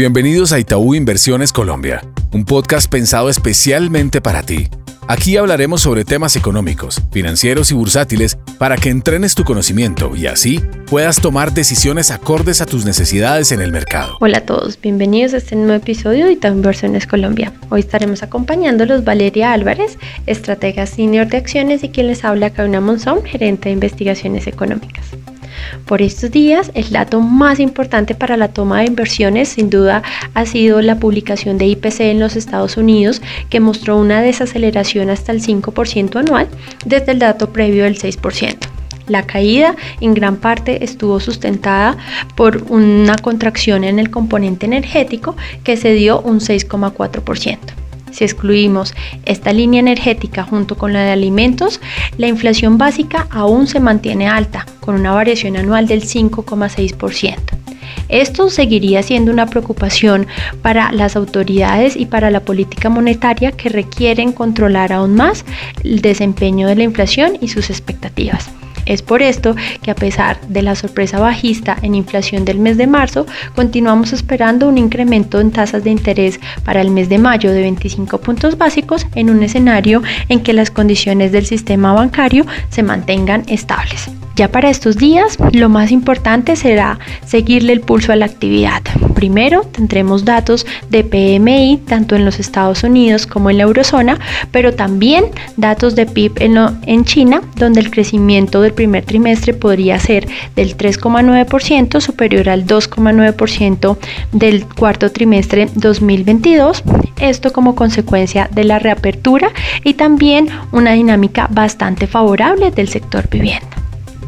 Bienvenidos a Itaú Inversiones Colombia, un podcast pensado especialmente para ti. Aquí hablaremos sobre temas económicos, financieros y bursátiles para que entrenes tu conocimiento y así puedas tomar decisiones acordes a tus necesidades en el mercado. Hola a todos, bienvenidos a este nuevo episodio de Itaú Inversiones Colombia. Hoy estaremos acompañándolos Valeria Álvarez, estratega senior de acciones y quien les habla Karina Monzón, gerente de investigaciones económicas. Por estos días, el dato más importante para la toma de inversiones sin duda ha sido la publicación de IPC en los Estados Unidos, que mostró una desaceleración hasta el 5% anual desde el dato previo del 6%. La caída en gran parte estuvo sustentada por una contracción en el componente energético que se dio un 6,4%. Si excluimos esta línea energética junto con la de alimentos, la inflación básica aún se mantiene alta, con una variación anual del 5,6%. Esto seguiría siendo una preocupación para las autoridades y para la política monetaria que requieren controlar aún más el desempeño de la inflación y sus expectativas. Es por esto que a pesar de la sorpresa bajista en inflación del mes de marzo, continuamos esperando un incremento en tasas de interés para el mes de mayo de 25 puntos básicos en un escenario en que las condiciones del sistema bancario se mantengan estables. Ya para estos días, lo más importante será seguirle el pulso a la actividad. Primero, tendremos datos de PMI tanto en los Estados Unidos como en la eurozona, pero también datos de PIB en, China, donde el crecimiento del primer trimestre podría ser del 3,9% superior al 2,9% del cuarto trimestre 2022. Esto como consecuencia de la reapertura y también una dinámica bastante favorable del sector vivienda.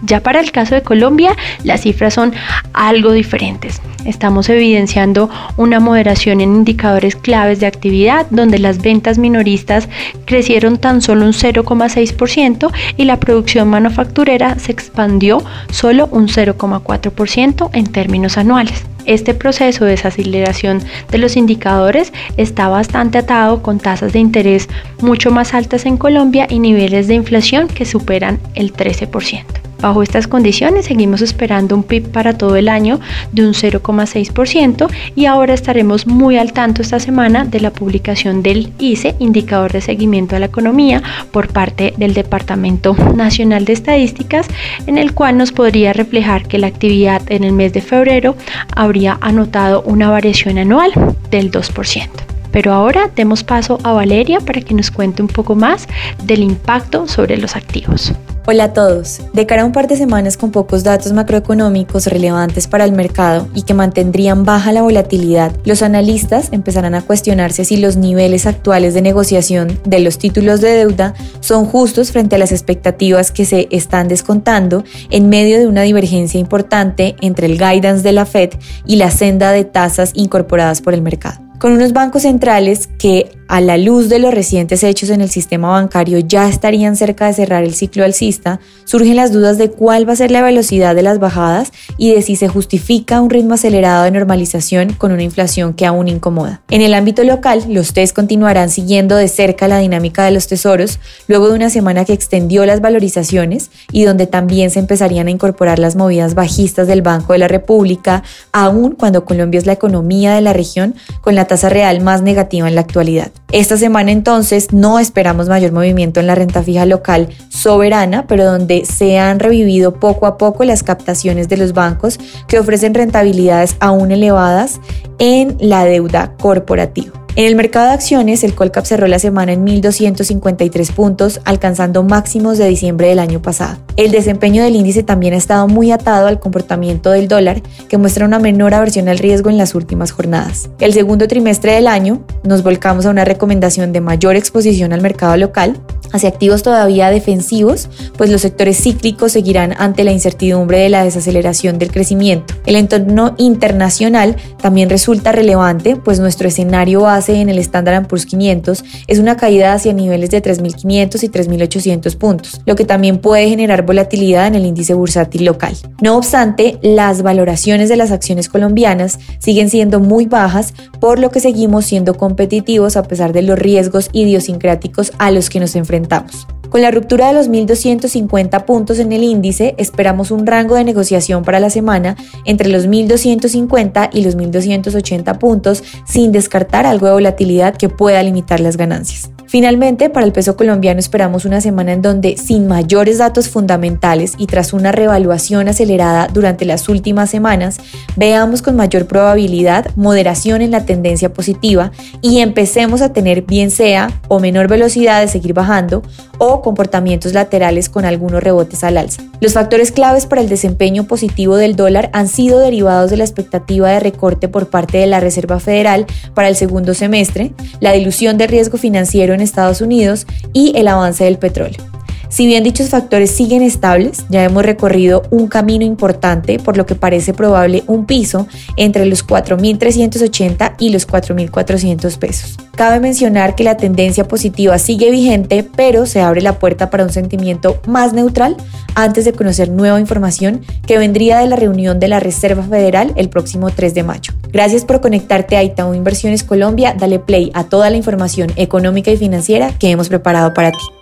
Ya para el caso de Colombia, las cifras son algo diferentes. Estamos evidenciando una moderación en indicadores claves de actividad, donde las ventas minoristas crecieron tan solo un 0,6% y la producción manufacturera se expandió solo un 0,4% en términos anuales. Este proceso de desaceleración de los indicadores está bastante atado con tasas de interés mucho más altas en Colombia y niveles de inflación que superan el 13%. Bajo estas condiciones seguimos esperando un PIB para todo el año de un 0,6% y ahora estaremos muy al tanto esta semana de la publicación del ICE, Indicador de Seguimiento a la Economía, por parte del Departamento Nacional de Estadísticas, en el cual nos podría reflejar que la actividad en el mes de febrero habría anotado una variación anual del 2%. Pero ahora demos paso a Valeria para que nos cuente un poco más del impacto sobre los activos. Hola a todos. De cara a un par de semanas con pocos datos macroeconómicos relevantes para el mercado y que mantendrían baja la volatilidad, los analistas empezarán a cuestionarse si los niveles actuales de negociación de los títulos de deuda son justos frente a las expectativas que se están descontando en medio de una divergencia importante entre el guidance de la Fed y la senda de tasas incorporadas por el mercado con unos bancos centrales que a la luz de los recientes hechos en el sistema bancario ya estarían cerca de cerrar el ciclo alcista, surgen las dudas de cuál va a ser la velocidad de las bajadas y de si se justifica un ritmo acelerado de normalización con una inflación que aún incomoda. En el ámbito local, los test continuarán siguiendo de cerca la dinámica de los tesoros luego de una semana que extendió las valorizaciones y donde también se empezarían a incorporar las movidas bajistas del Banco de la República, aún cuando Colombia es la economía de la región con la tasa real más negativa en la actualidad. Esta semana entonces no esperamos mayor movimiento en la renta fija local soberana, pero donde se han revivido poco a poco las captaciones de los bancos que ofrecen rentabilidades aún elevadas en la deuda corporativa. En el mercado de acciones, el Colcap cerró la semana en 1.253 puntos, alcanzando máximos de diciembre del año pasado. El desempeño del índice también ha estado muy atado al comportamiento del dólar, que muestra una menor aversión al riesgo en las últimas jornadas. El segundo trimestre del año nos volcamos a una recomendación de mayor exposición al mercado local, hacia activos todavía defensivos, pues los sectores cíclicos seguirán ante la incertidumbre de la desaceleración del crecimiento. El entorno internacional también resulta relevante, pues nuestro escenario base en el Standard Poor's 500 es una caída hacia niveles de 3.500 y 3.800 puntos, lo que también puede generar volatilidad en el índice bursátil local. No obstante, las valoraciones de las acciones colombianas siguen siendo muy bajas, por lo que seguimos siendo competitivos a pesar de los riesgos idiosincráticos a los que nos enfrentamos. Con la ruptura de los 1.250 puntos en el índice, esperamos un rango de negociación para la semana entre los 1.250 y los 1.280 puntos, sin descartar algo de volatilidad que pueda limitar las ganancias. Finalmente, para el peso colombiano esperamos una semana en donde, sin mayores datos fundamentales y tras una revaluación acelerada durante las últimas semanas, veamos con mayor probabilidad moderación en la tendencia positiva y empecemos a tener bien sea o menor velocidad de seguir bajando o comportamientos laterales con algunos rebotes al alza. Los factores claves para el desempeño positivo del dólar han sido derivados de la expectativa de recorte por parte de la Reserva Federal para el segundo semestre, la dilución de riesgo financiero en Estados Unidos y el avance del petróleo. Si bien dichos factores siguen estables, ya hemos recorrido un camino importante, por lo que parece probable un piso entre los 4.380 y los 4.400 pesos. Cabe mencionar que la tendencia positiva sigue vigente, pero se abre la puerta para un sentimiento más neutral antes de conocer nueva información que vendría de la reunión de la Reserva Federal el próximo 3 de mayo. Gracias por conectarte a Itaú Inversiones Colombia. Dale play a toda la información económica y financiera que hemos preparado para ti.